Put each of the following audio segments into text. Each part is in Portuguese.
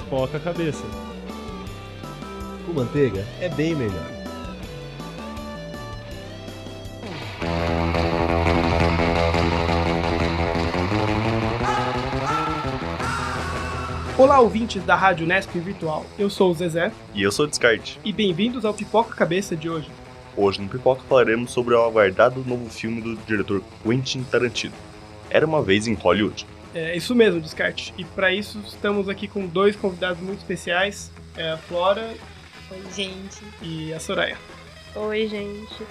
pipoca a cabeça. Com manteiga é bem melhor. Olá, ouvintes da Rádio Nesp Virtual. Eu sou o Zezé E eu sou o Descarte. e bem-vindos ao Pipoca Cabeça de hoje. Hoje no Pipoca falaremos sobre o aguardado novo filme do diretor Quentin Tarantino. Era uma vez em Hollywood. É isso mesmo, Descarte. E para isso estamos aqui com dois convidados muito especiais, é a Flora Oi, gente. e a Soraya. Oi, gente.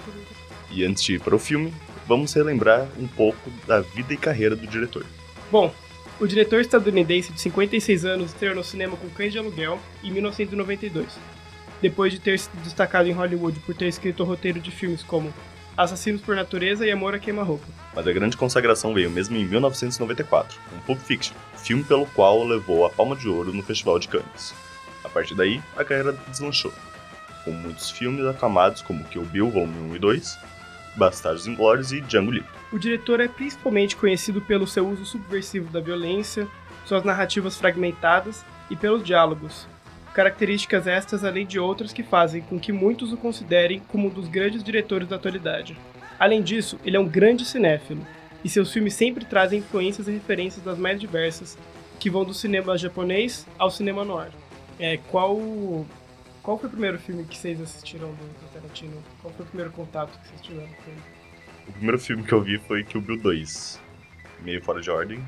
E antes de ir para o filme, vamos relembrar um pouco da vida e carreira do diretor. Bom, o diretor estadunidense de 56 anos estreou no cinema com Cães de Aluguel em 1992, depois de ter se destacado em Hollywood por ter escrito o roteiro de filmes como Assassinos por Natureza e Amor a Queima-Roupa. Mas a grande consagração veio mesmo em 1994, com Pulp Fiction, filme pelo qual levou a Palma de Ouro no Festival de Cannes. A partir daí, a carreira deslanchou, com muitos filmes aclamados como Kill Bill Volume 1 e 2, Bastardos Inglórios e Django Livre. O diretor é principalmente conhecido pelo seu uso subversivo da violência, suas narrativas fragmentadas e pelos diálogos. Características estas, além de outras que fazem com que muitos o considerem como um dos grandes diretores da atualidade. Além disso, ele é um grande cinéfilo, e seus filmes sempre trazem influências e referências das mais diversas, que vão do cinema japonês ao cinema noir. É, qual, qual foi o primeiro filme que vocês assistiram do, Tarantino? Qual foi o primeiro contato que vocês tiveram com ele? O primeiro filme que eu vi foi Kill Bill 2, meio fora de ordem,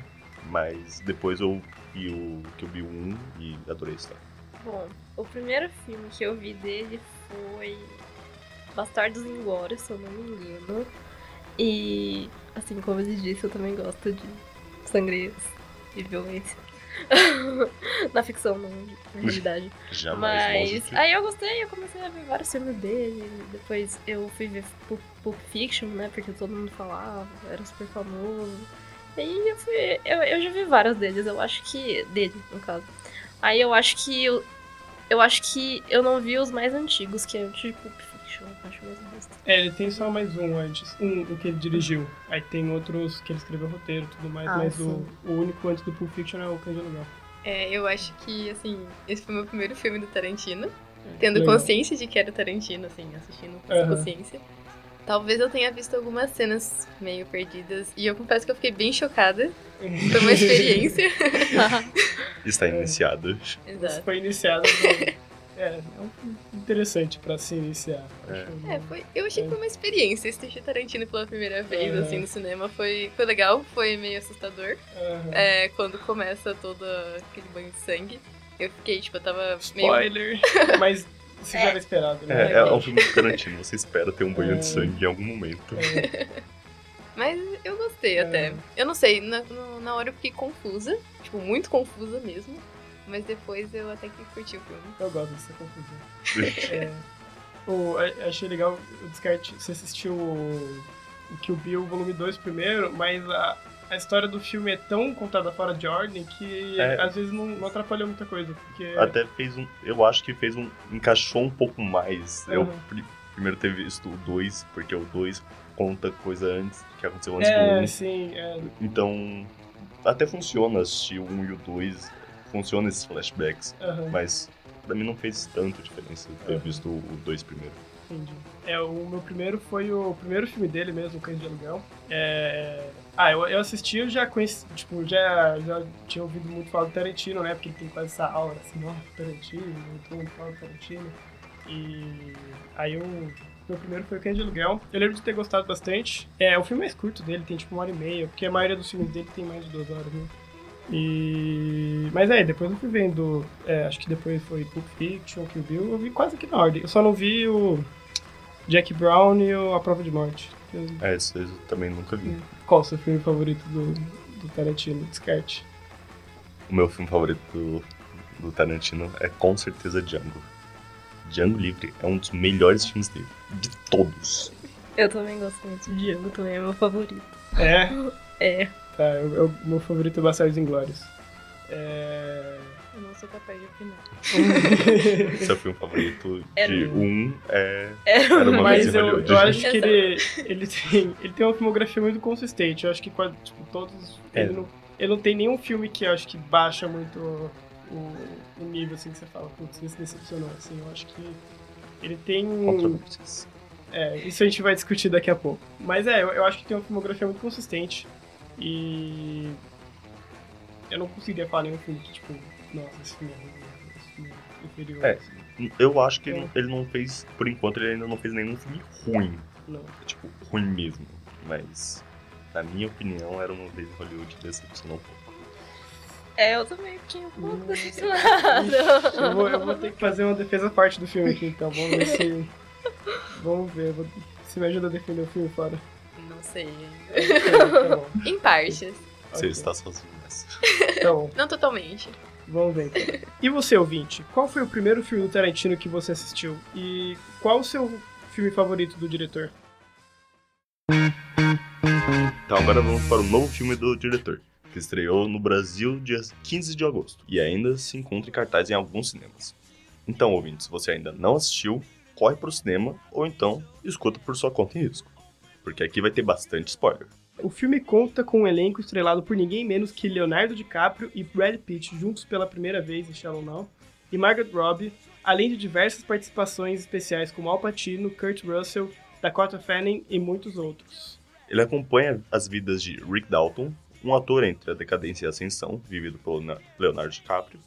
mas depois eu vi o Kill Bill 1 e adorei a história. Bom, o primeiro filme que eu vi dele foi Bastardos Inglórios, se eu não me engano. E, assim como ele disse, eu também gosto de sangrias e violência. Na ficção, não na realidade. Jamais Mas aí eu gostei, eu comecei a ver vários filmes dele. Depois eu fui ver Pulp, Fiction, né? Porque todo mundo falava, era super famoso. E aí eu fui. Eu, eu já vi vários deles, eu acho que. Dele, no caso. Aí eu acho que eu. Eu acho que eu não vi os mais antigos, que é o de Pulp Fiction, eu acho mais besta. É, ele tem só mais um antes. Um o que ele dirigiu. Aí tem outros que ele escreveu roteiro e tudo mais, Ah, mas o, o único antes do Pulp Fiction é o de Aluguel. É, eu acho que, assim, esse foi o meu primeiro filme do Tarantino. Tendo Legal. consciência de que era Tarantino, assim, assistindo com essa Aham. consciência. Talvez eu tenha visto algumas cenas meio perdidas. E eu confesso que eu fiquei bem chocada. Foi uma experiência. Está É. iniciado. Isso Exato. foi iniciado. É, é um interessante pra se iniciar. É. É, foi, eu achei que foi uma experiência. Assistir Tarantino pela primeira vez, assim, no cinema foi, foi legal, foi meio assustador. É, quando começa todo aquele banho de sangue. Eu fiquei, tipo, eu tava meio. Spoiler! mas isso já era esperado, né? É, é um filme de Tarantino, você espera ter um banho É. de sangue em algum momento. Mas eu gostei É. até. Eu não sei, na, na hora eu fiquei confusa. Tipo, muito confusa mesmo. Mas depois eu até que curti o filme. eu gosto dessa confusão. É, o, a- achei legal o descarte. Você assistiu o, o Kill Bill volume 2 primeiro, mas a, a história do filme é tão contada fora de ordem que É. às vezes não, não atrapalhou muita coisa. Porque Até fez um. Eu acho que fez um. encaixou um pouco mais. Eu Aham. pri- primeiro ter visto o 2, porque o 2 conta coisa antes que aconteceu antes é, do 1. sim, é, Então. Até funciona assistir o 1 e o 2. Funciona esses flashbacks. aham, Mas pra mim não fez tanta diferença ter Aham. visto o 2 primeiro. entendi. É, o meu primeiro foi o primeiro filme dele mesmo, o Cães de Aluguel. É... Ah, eu, eu assisti, eu já conheci, tipo, já, já tinha ouvido muito falar do Tarantino, né? Porque ele tem quase essa aura, assim, ó, Tarantino, todo mundo fala do Tarantino. E aí eu, meu primeiro foi o Cães de Aluguel. Eu lembro de ter gostado bastante. É, o filme mais curto dele, tem tipo uma hora e meia, porque a maioria dos filmes dele tem mais de duas horas, né? E... Mas é, depois eu fui vendo, é, acho que depois foi Pulp Fiction, Kill Bill, eu vi quase que na ordem. Eu só não vi o Jack Brown e o A Prova de Morte. Eu- É, isso eu também nunca vi. Qual o seu filme favorito do, do Tarantino? Descarte. O meu filme favorito do, do Tarantino é com certeza Django. Django Livre é um dos melhores filmes dele. De todos. Eu também gosto muito de Django, também é meu favorito. É? É. Tá, eu, eu- meu favorito é Bastardos Inglórios. É... Eu não sou capaz de opinar. Seu filme favorito Era de um. um é. Era Era uma Mas vez eu, eu acho que ele, ele, tem, ele tem uma filmografia muito consistente. Eu acho que quase, tipo, todos. É. Ele, não, ele não tem nenhum filme que eu acho que baixa muito o, o nível, assim, que você fala, putz, esse decepcionou, assim, eu acho que ele tem um... É, isso a gente vai discutir daqui a pouco. Mas é, eu, eu acho que tem uma filmografia muito consistente e... Eu não conseguiria falar nenhum filme que, tipo, nossa, esse filme é ruim, esse filme é inferior. É. assim. Eu acho que É. ele, ele não fez, por enquanto, ele ainda não fez nenhum filme ruim. Não. Tipo, ruim mesmo. Mas, na minha opinião, era uma vez Hollywood decepcionou um pouco. É, eu também fiquei um pouco decepcionada. Eu vou, eu vou ter que fazer uma defesa forte do filme aqui, então. Vamos ver se. Vamos ver. vou- Se me ajuda a defender o filme fora. Não sei. Tá bom. Em partes. Você Ok. está sozinho nessa. Tá bom. Não totalmente. Vamos ver então. E você, ouvinte? Qual foi o primeiro filme do Tarantino que você assistiu? E qual o seu filme favorito do diretor? Então agora vamos para o novo filme do diretor, que estreou no Brasil dia 15 de agosto e ainda se encontra em cartaz em alguns cinemas. Então, ouvinte, se você ainda não assistiu, corre para o cinema ou então escuta por sua conta em risco, porque aqui vai ter bastante spoiler. O filme conta com um elenco estrelado por ninguém menos que Leonardo DiCaprio e Brad Pitt juntos pela primeira vez em Shallow Now, e Margaret Robbie, além de diversas participações especiais como Al Pacino, Kurt Russell, Dakota Fanning e muitos outros. Ele acompanha as vidas de Rick Dalton, um ator entre a decadência e a ascensão, vivido pelo Na- Leonardo DiCaprio,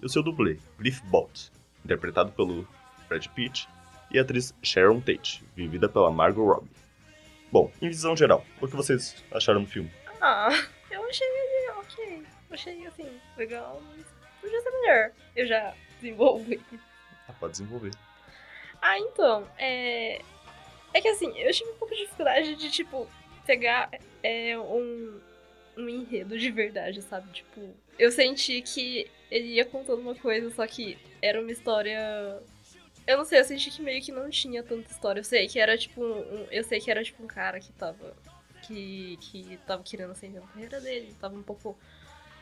e o seu dublê, Cliff Bott, interpretado pelo Brad Pitt, e a atriz Sharon Tate, vivida pela Margot Robbie. Bom, em visão geral, o que vocês acharam do filme? Ah, eu achei ele ok. Achei, assim, legal, mas podia ser melhor. Eu já desenvolvi. Ah, pode desenvolver. Ah, então, é... É que assim, eu tive um pouco de dificuldade de, tipo, pegar é, um, um enredo de verdade, sabe? Tipo, eu senti que ele ia contando uma coisa, só que era uma história... Eu não sei, eu senti que meio que não tinha tanta história. Eu sei que era, tipo, um... Eu sei que era, tipo, um cara que tava... Que, que tava querendo acender a carreira dele, tava um pouco...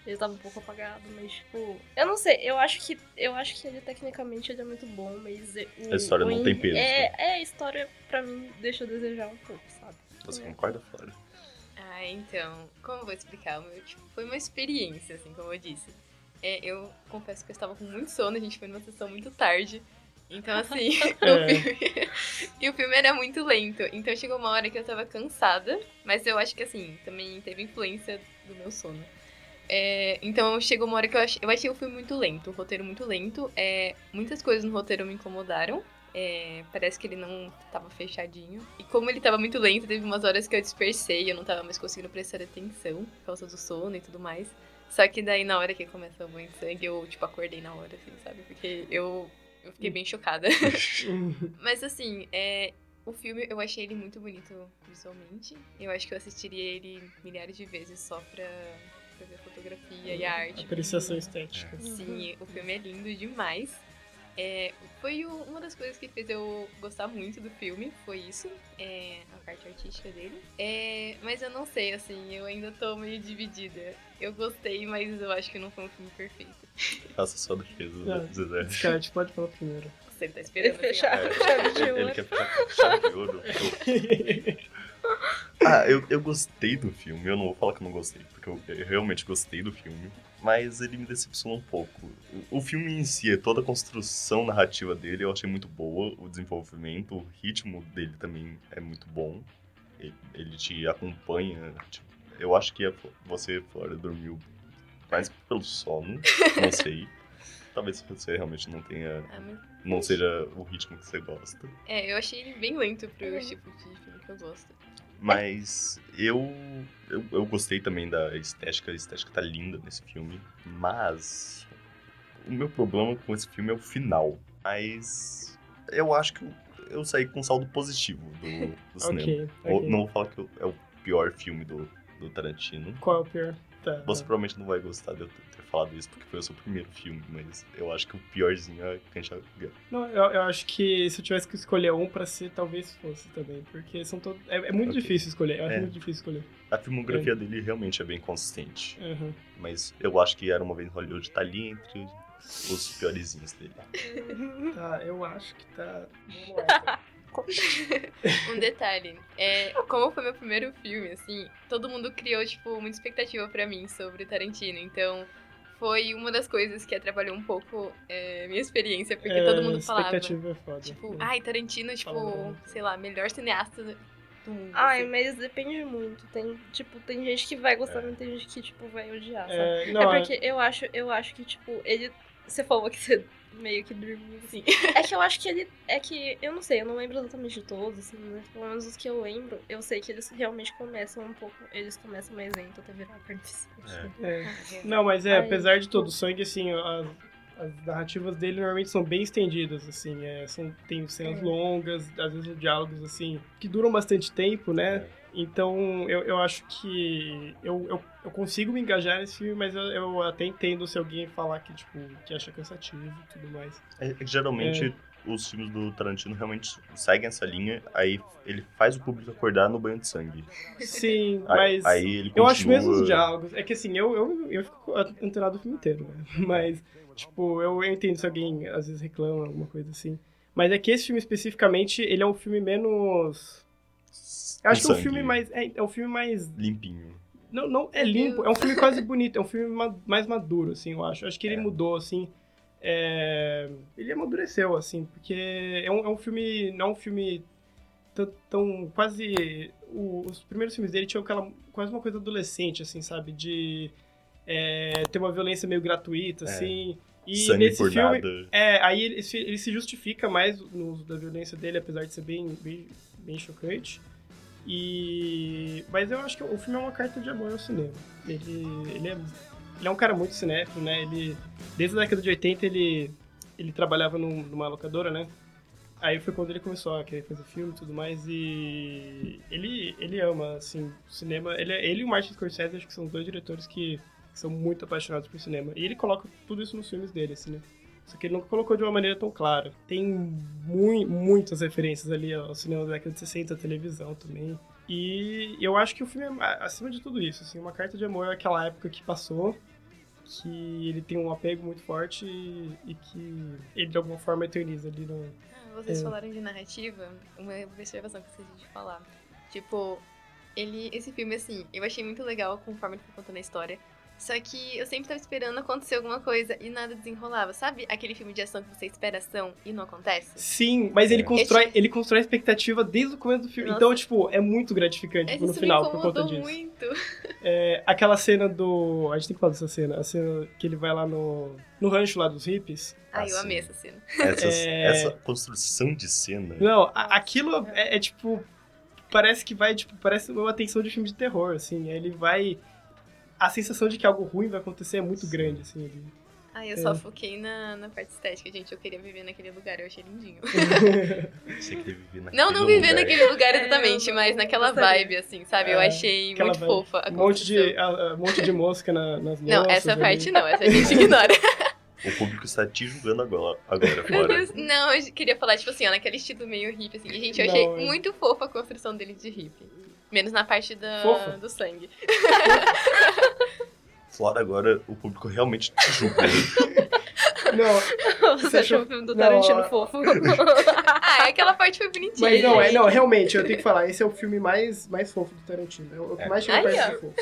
Ele tava um pouco apagado, mas tipo. Eu não sei, eu acho que. Eu acho que ele tecnicamente ele é muito bom, mas. o- A história o não tem peso, É, é, a história pra mim deixa a desejar um pouco, sabe? Você É. concorda, Flora? Ah, então, como eu vou explicar? Meu, tipo, foi uma experiência, assim, como eu disse. É, eu confesso que eu estava com muito sono, a gente foi numa sessão muito tarde. Então, assim, É. o filme... e o filme era muito lento. Então chegou uma hora que eu tava cansada, mas eu acho que, assim, também teve influência do meu sono. É, então chegou uma hora que eu achei, eu achei o filme muito lento, o roteiro muito lento. É, muitas coisas no roteiro me incomodaram. É, parece que ele não tava fechadinho. E como ele tava muito lento, teve umas horas que eu dispersei, eu não tava mais conseguindo prestar atenção por causa do sono e tudo mais. Só que daí na hora que começa a banho de sangue, eu, tipo, acordei na hora, assim, sabe? Porque eu, eu fiquei bem chocada. Mas assim, é, o filme eu achei ele muito bonito visualmente. Eu acho que eu assistiria ele milhares de vezes só pra, ver a fotografia e a arte. Apreciação estética. Sim, o filme é lindo demais. É, foi o- uma das coisas que fez eu gostar muito do filme, foi isso, é, a parte artística dele. É, mas eu não sei, assim, eu ainda tô meio dividida. Eu gostei, mas eu acho que não foi um filme perfeito. Faça sua defesa. Zezé. Descarte, pode falar primeiro. Você tá esperando. assim, Fechar. de É, ele quer ficar com chave de ouro. Ah, eu, eu gostei do filme. Eu não vou falar que eu não gostei, porque eu, eu realmente gostei do filme. Mas ele me decepcionou um pouco. O, filme em si, toda a construção narrativa dele eu achei muito boa. O desenvolvimento, o ritmo dele também é muito bom. Ele, ele te acompanha. tipo, eu acho que a- você, Flora, dormiu mais pelo sono. Não sei. Talvez você realmente não tenha. Mas- Não seja o ritmo que você gosta. É, eu achei ele bem lento pro Uhum. tipo de filme que eu gosto. Mas eu, eu, eu gostei também da estética, a estética tá linda nesse filme. Mas o meu problema com esse filme é o final. Mas eu acho que eu, eu saí com um saldo positivo do, do cinema. ok, Ou- ok. Não vou falar que é o pior filme do, do Tarantino. Qual é o pior? Tá. Você tá. provavelmente não vai gostar de eu ter falado isso, porque foi o seu primeiro filme, mas eu acho que o piorzinho é Cancha Não, eu, eu acho que se eu tivesse que escolher um pra ser, talvez fosse também. Porque são todos. É, é muito Ok. difícil escolher. Eu acho É. muito difícil escolher. A filmografia dele realmente é bem consistente. Uhum. Mas eu acho que Era Uma Vez em Hollywood tá ali entre os piorzinhos dele. Tá, eu acho que tá. Vamos lá. então. Um detalhe, é, como foi meu primeiro filme, assim, todo mundo criou, tipo, muita expectativa pra mim sobre o Tarantino, então foi uma das coisas que atrapalhou um pouco é, minha experiência, porque É, todo mundo falava. expectativa é foda. Tipo, É. ai, Tarantino, tipo, Falando. sei lá, melhor cineasta do mundo. Ai, assim. mas depende muito. Tem, tipo, tem gente que vai gostar, mas tem gente que, tipo, vai odiar, sabe? É, É, não, é- porque eu acho, eu acho que, tipo, ele. Você falou que você meio que dormiu. Sim. É que eu acho que ele. É que. Eu não sei, eu não lembro exatamente de todos, assim, mas pelo menos os que eu lembro, eu sei que eles realmente começam um pouco. Eles começam mais lento até virar carnificina. é. Não, mas é, Ai, apesar de todo o sangue, assim, as, as narrativas dele normalmente são bem estendidas, assim, é, são, tem cenas É. longas, às vezes diálogos, assim, que duram bastante tempo, né? Então, eu, eu acho que eu, eu, eu consigo me engajar nesse filme, mas eu, eu até entendo se alguém falar que, tipo, que acha cansativo e tudo mais. É que geralmente os filmes do Tarantino realmente seguem essa linha, aí ele faz o público acordar no banho de sangue. Sim, Aí, mas... aí ele Eu acho mesmo continua- os diálogos. É que assim, eu, eu, eu fico antenado o filme inteiro, né? Mas, tipo, eu, eu entendo se alguém às vezes reclama, alguma coisa assim. Mas é que esse filme especificamente, ele é um filme menos. Eu acho que é um filme mais. É, é um filme mais. limpinho. Não, não é limpo, é um filme quase bonito, é um filme ma- mais maduro, assim, eu acho. Eu acho que ele É. mudou, assim. é, Ele amadureceu, assim, porque é um, é um filme. Não é um filme tão. tão quase. o- os primeiros filmes dele tinham aquela. quase uma coisa adolescente, assim, sabe? De é, ter uma violência meio gratuita, É. assim. E Sangue nesse por filme. nada. É, aí ele, se- ele se justifica mais no uso da violência dele, apesar de ser bem, bem, bem chocante. E... Mas eu acho que o filme é uma carta de amor ao cinema. Ele, ele, é, ele é um cara muito cinéfilo, né? Ele, desde a década de 80 ele, ele trabalhava num- numa locadora, né? Aí foi quando ele começou a querer fazer filme e tudo mais. E ele, ele ama, assim, cinema. Ele, é- ele e o Martin Scorsese acho que são dois diretores que são muito apaixonados por cinema. E ele coloca tudo isso nos filmes dele, assim, né? Só que ele nunca colocou de uma maneira tão clara. Tem mui- muitas referências ali ao cinema da década de 60, a televisão também. E eu acho que o filme é, acima de tudo isso, assim, uma carta de amor àquela época que passou, que ele tem um apego muito forte e, e que ele de alguma forma eterniza ali no... Ah, vocês É. falaram de narrativa, uma observação que eu esqueci de falar. Tipo, ele, esse filme, assim, eu achei muito legal conforme ele foi contando a história. Só que eu sempre tava esperando acontecer alguma coisa e nada desenrolava. Sabe aquele filme de ação que você espera ação e não acontece? Sim, mas ele É. constrói, Esse- ele constrói a expectativa desde o começo do filme. Nossa. Então, tipo, é muito gratificante tipo, no final me por conta incomodou disso. muito. É, aquela cena do. A gente tem que falar dessa cena. A cena que ele vai lá no. No rancho lá dos hippies. Ai, eu Ah, amei essa cena. Essas- É. Essa construção de cena. Não, a- aquilo é, é, tipo. Parece que vai, tipo, parece uma atenção de filme de terror, assim. Ele vai. A sensação de que algo ruim vai acontecer é muito grande, assim. Ele... Ai, eu É. só foquei na, na parte estética, gente. Eu queria viver naquele lugar, eu achei lindinho. Você queria viver naquele Não, não viver lugar. naquele lugar É, exatamente, mas não naquela gostaria. vibe, assim, sabe? Eu É, achei muito vibe. fofa a Um monte de, a- a- um monte de mosca na- nas Não, moças essa ali. parte não, essa a gente ignora. O público está te julgando agora, agora Meu fora. Deus, não, eu queria falar, tipo assim, ó, naquele estilo meio hippie, assim. E, gente, eu achei Não, é- muito fofa a construção dele de hippie. Menos na parte Fofa? do sangue. Fora agora, o público realmente te julga. Não, Você achou o filme do Não, Tarantino a- fo?fo? ah, aquela parte foi bonitinha. mas não, é, não, realmente, eu tenho que falar, esse é o filme mais, mais fofo do Tarantino. É o que É. mais chega perto de fofo.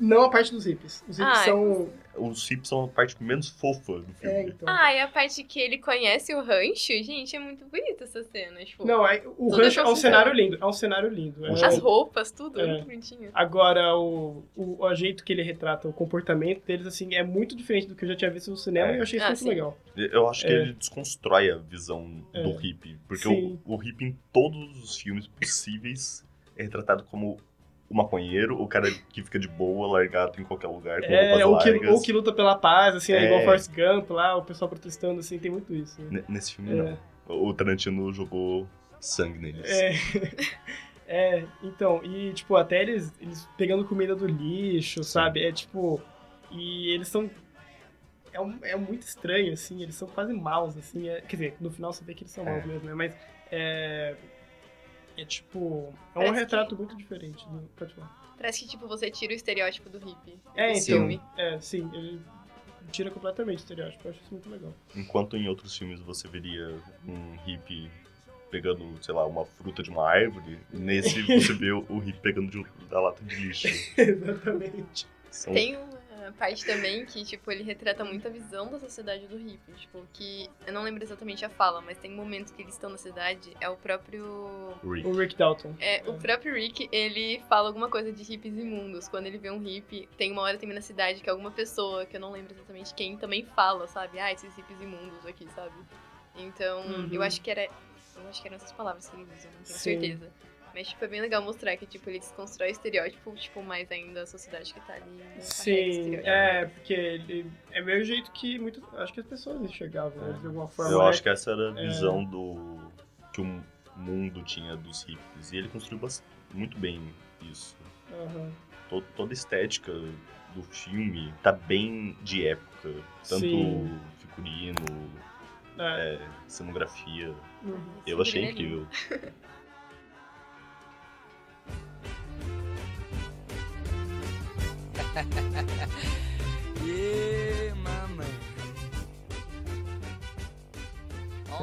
Não a parte dos hippies. Os hippies Ah, são. Os hips são a parte menos fofa do filme. É, então. Ah, e a parte que ele conhece o rancho, gente, é muito bonita essa cena. Tipo, Não, é- o rancho é um cenário lindo. É um cenário lindo. É- as roupas, tudo, É. muito bonitinho. Agora, o, o, o jeito que ele retrata o comportamento deles, assim, é muito diferente do que eu já tinha visto no cinema É. e eu achei isso Ah, muito sim. legal. Eu acho que É. ele desconstrói a visão É. do hippie. Porque Sim. o, o hippie em todos os filmes possíveis é retratado como o maconheiro, o cara que fica de boa, largado em qualquer lugar, com É, ou que, ou que luta pela paz, assim, é. É. igual Forrest Gump lá, o pessoal protestando, assim, tem muito isso. né? Nesse filme, É. não. O Tarantino jogou sangue neles. É. É, então, e tipo, até eles, eles pegando comida do lixo, sabe? É tipo. E eles são. É, um- é muito estranho, assim, eles são quase maus, assim. é- quer dizer, no final você vê que eles são É. maus mesmo, né? Mas é. É tipo. É um Parece retrato muito diferente. Do, pode falar. Parece que, tipo, você tira o estereótipo do hippie. É, do então. filme. É, sim, ele tira completamente o estereótipo. Eu acho isso muito legal. Enquanto em outros filmes você veria um hippie pegando, sei lá, uma fruta de uma árvore, nesse você vê o, hippie pegando de- da lata de lixo. Exatamente. São- Tem uma a parte também que, tipo, ele retrata muito a visão da sociedade do hippie. Tipo, que eu não lembro exatamente a fala, mas tem momentos que eles estão na cidade, é o próprio. Rick. O Rick Dalton. É, o próprio Rick, ele fala alguma coisa de hippies imundos. Quando ele vê um hippie, tem uma hora também na cidade que alguma pessoa, que eu não lembro exatamente quem, também fala, sabe? Ah, esses hippies imundos aqui, sabe? Então, Uhum. eu acho que era. Eu acho que eram essas palavras que ele usa, não tenho Sim. certeza. Mas, tipo, é bem legal mostrar que, tipo, ele desconstrói o estereótipo, tipo, mais ainda a sociedade que tá ali. esse Sim, estereótipo. é, porque ele é meio jeito que muito, acho que as pessoas enxergavam, né, de alguma forma. Eu né? acho que essa era a É. visão do que o mundo tinha dos hippies. E ele construiu bas- muito bem isso. Aham. To- Toda a estética do filme tá bem de época. Tanto Sim. figurino, É. é, cenografia. Uhum. Eu achei Figurino é incrível. Yeah.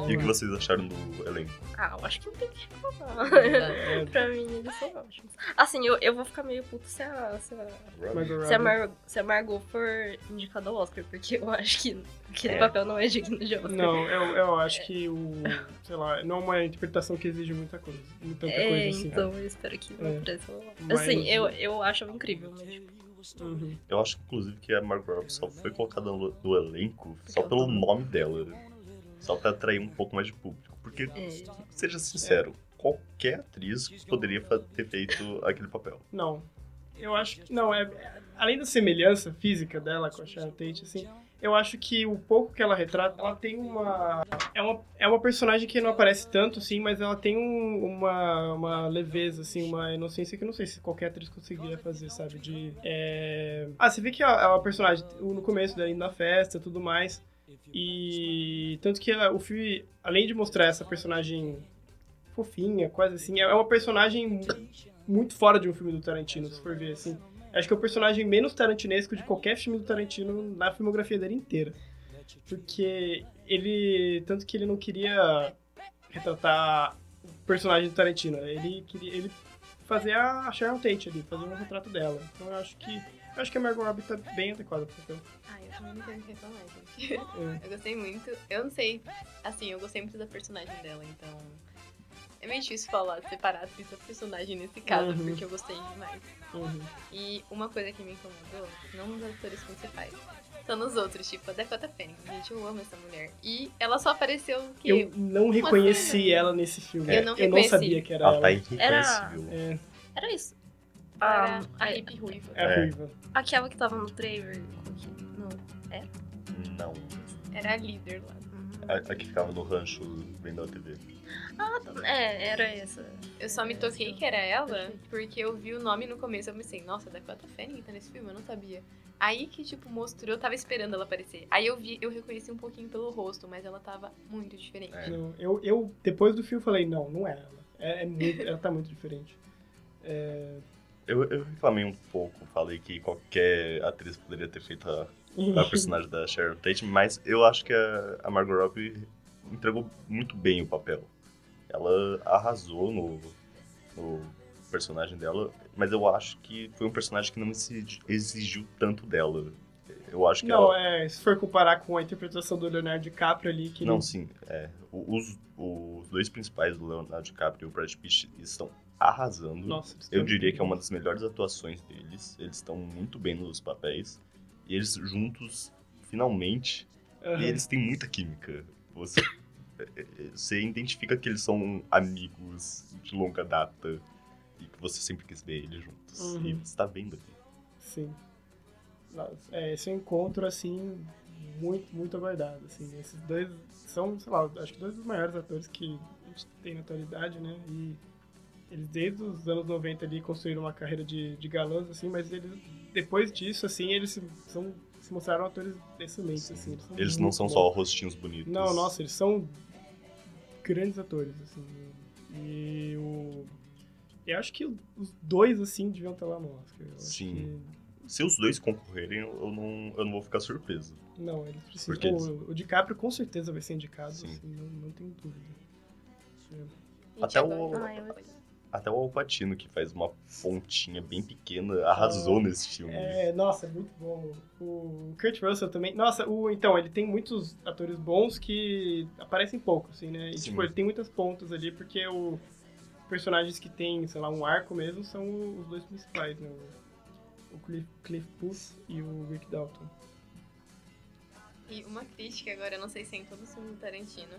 E o que vocês acharam do elenco? Ah, eu acho que não tem que reclamar. É, pra mim, eles são ótimos. Assim, eu, eu vou ficar meio puto se a, se a, Margot se a. Mar, se a Margot for indicada ao Oscar, porque eu acho que aquele É. papel não é digno de Oscar. Não, eu, eu acho que o. Sei lá, não é uma interpretação que exige muita coisa. Tanta É, coisa assim. então eu espero que não É. apareça. Mas- Assim, eu, eu acho incrível, mas tipo, Uhum. Eu acho, inclusive, que a Margot Robbie só foi colocada no, no elenco só pelo tá- nome dela. Só pra atrair um pouco mais de público. Porque, é, seja sincero, qualquer atriz poderia ter feito aquele papel. Não. Eu acho que. Não, é. Além da semelhança física dela com a Sharon Tate, assim, eu acho que o pouco que ela retrata, ela tem uma. É uma, é uma personagem que não aparece tanto, assim, mas ela tem um- uma, uma leveza, assim, uma inocência que eu não sei se qualquer atriz conseguiria fazer, sabe? De. é, Ah, você vê que a, a personagem, no começo dela indo na festa e tudo mais. E. Tanto que ela- o filme, além de mostrar essa personagem fofinha, quase assim, é uma personagem mu- muito fora de um filme do Tarantino, se for ver assim. Acho que é o personagem menos tarantinesco de qualquer filme do Tarantino na filmografia dele inteira. Porque ele. Tanto que ele não queria retratar o personagem do Tarantino. Ele queria. Ele fazer a Sharon Tate ali, fazer um retrato dela. Então eu acho que. Eu acho que a Margot Robbie tá bem adequada pro papel. Ah, eu também não tenho o que reclamar, gente. É. Eu gostei muito. Eu não sei, assim, eu gostei muito da personagem dela, então. É meio difícil falar, separar a atriz da personagem nesse caso, Uhum. porque eu gostei demais. Uhum. E uma coisa que me incomodou, não nos atores principais, são nos outros, tipo a Dakota Fanning. Gente, eu amo essa mulher. E ela só apareceu que Eu não reconheci cena. ela nesse filme. Eu não eu não sabia que era Ela ela. tá irreconhecível. É, era isso. era Ah, a é- hippie ruiva. é a É. ruiva. Aquela que tava no trailer. Não. Não. Era a líder lá. A, a que ficava no rancho vendo a TV. Ah, tá. É, era essa. Eu só me toquei que era ela porque eu vi o nome no começo. Eu pensei, nossa, Dakota Fanning tá nesse filme? Eu não sabia. Aí que, tipo, mostrou, eu tava esperando ela aparecer. Aí eu vi, eu reconheci um pouquinho pelo rosto, mas ela tava muito diferente. É. Não, eu, eu, depois do filme, falei, não, não é ela. É, é muito, ela tá muito diferente. Eu, eu reclamei um pouco, falei que qualquer atriz poderia ter feito a, a personagem da Sharon Tate, mas eu acho que a, Margot Robbie entregou muito bem o papel. Ela arrasou no, no personagem dela, mas eu acho que foi um personagem que não exigi- exigiu tanto dela. Eu acho que Não, ela... é, se for comparar com a interpretação do Leonardo DiCaprio ali, que Não, sim. É, os, os dois principais, o Leonardo DiCaprio e o Brad Pitt, estão arrasando. Nossa, Eu diria que é uma das melhores atuações deles. Eles estão muito bem nos papéis. E eles juntos, finalmente, Aham. e eles têm muita química. Você, você identifica que eles são amigos de longa data e que você sempre quis ver eles juntos. Uhum. E você tá vendo aqui. Sim. É, esse é encontro, assim, muito, muito aguardado, assim. Esses dois são, sei lá, acho que dois dos maiores atores que a gente tem na atualidade, né? E eles, desde os anos 90 ali, construíram uma carreira de, de galãs, assim, mas eles, depois disso, assim, eles se, são, se mostraram atores excelentes, assim. Eles, são Eles não são bons. só rostinhos bonitos. Não, nossa, eles são grandes atores, assim. E o... Eu acho que os dois, assim, deviam estar lá no Oscar. Sim. Se os dois concorrerem, eu não, eu não vou ficar surpreso. que- Não, eles precisam. Porque O, o DiCaprio com certeza vai ser indicado, Sim. assim, não, não tenho dúvida. Até o- Ah, eu- Até o Alpatino, que faz uma fontinha bem pequena, arrasou nesse filme. É, nossa, é muito bom. O Kurt Russell também. Nossa, o, então, ele tem muitos atores bons que aparecem pouco, assim, né? E, Sim. tipo, ele tem muitas pontas ali, porque o personagens que tem, sei lá, um arco mesmo são os dois principais, né? O, o Cliff, Cliff Booth e o Rick Dalton. E uma crítica agora, eu não sei se é em todo o filme do Tarantino,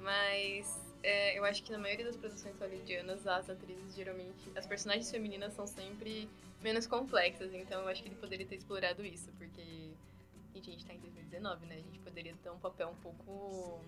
mas é, eu acho que na maioria das produções hollywoodianas, as atrizes geralmente. As personagens femininas são sempre menos complexas, então eu acho que ele poderia ter explorado isso, porque. Gente, a gente tá em 2019, né? A gente poderia ter um papel um pouco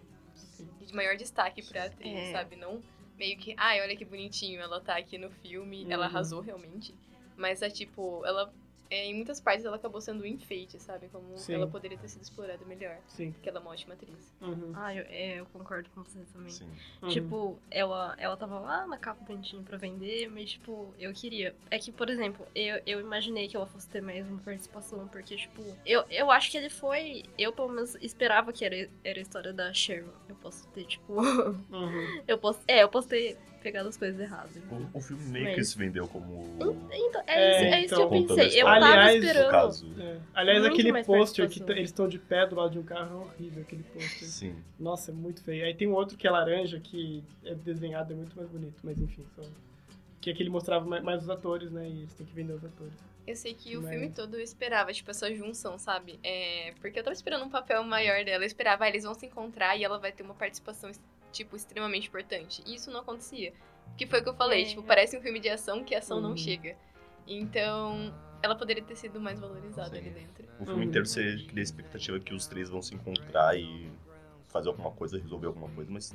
de maior destaque pra atriz, É. sabe? Não meio que, ai, olha que bonitinho, ela tá aqui no filme, ela Uhum. arrasou realmente. Mas é tipo, ela. É, em muitas partes ela acabou sendo um enfeite, sabe? Como Sim. ela poderia ter sido explorada melhor. Sim. Porque ela é uma ótima atriz. Uhum. Ah, eu, é, eu concordo com você também. Sim. Uhum. Tipo, ela, ela tava lá na capa do Dentinho pra vender, mas, tipo, eu queria. É que, por exemplo, eu, eu imaginei que ela fosse ter mais uma participação, porque, tipo, eu, eu acho que ele foi. Eu, pelo menos, esperava que era, era a história da Sharon. Eu posso ter, tipo. Uhum. eu posso. É, eu posso ter pegado as coisas erradas. O, o filme meio que se vendeu como. Então, é, É, isso, é isso que eu então- pensei. Eu tava Aliás, esperando. No caso. É. Aliás, aquele pôster que eles estão de pé do lado de um carro é horrível, aquele pôster. Sim. Nossa, é muito feio. Aí tem um outro que é laranja, que é desenhado, é muito mais bonito, mas enfim, só. Que aquele mostrava mais, mais os atores, né? E eles têm que vender os atores. Eu sei que o Mas- filme todo eu esperava, tipo, essa junção, sabe? É, porque eu tava esperando um papel maior dela. Eu esperava, ah, eles vão se encontrar e ela vai ter uma participação, tipo, extremamente importante. E isso não acontecia. Que foi o que eu falei, É. tipo, parece um filme de ação que a ação Uhum. não chega. Então, ela poderia ter sido mais valorizada Sim. ali dentro. O filme Uhum. inteiro você cria a expectativa que os três vão se encontrar e fazer alguma coisa, resolver alguma coisa, mas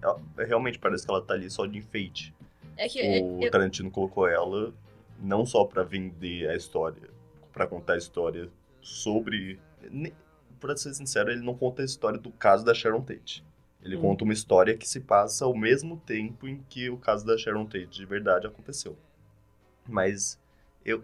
ela- realmente parece que ela tá ali só de enfeite. É que é- O eu- Tarantino colocou ela não só pra vender a história, pra contar a história sobre. Pra ser sincero, ele não conta a história do caso da Sharon Tate. Ele Hum. conta uma história que se passa ao mesmo tempo em que o caso da Sharon Tate de verdade aconteceu. Mas eu,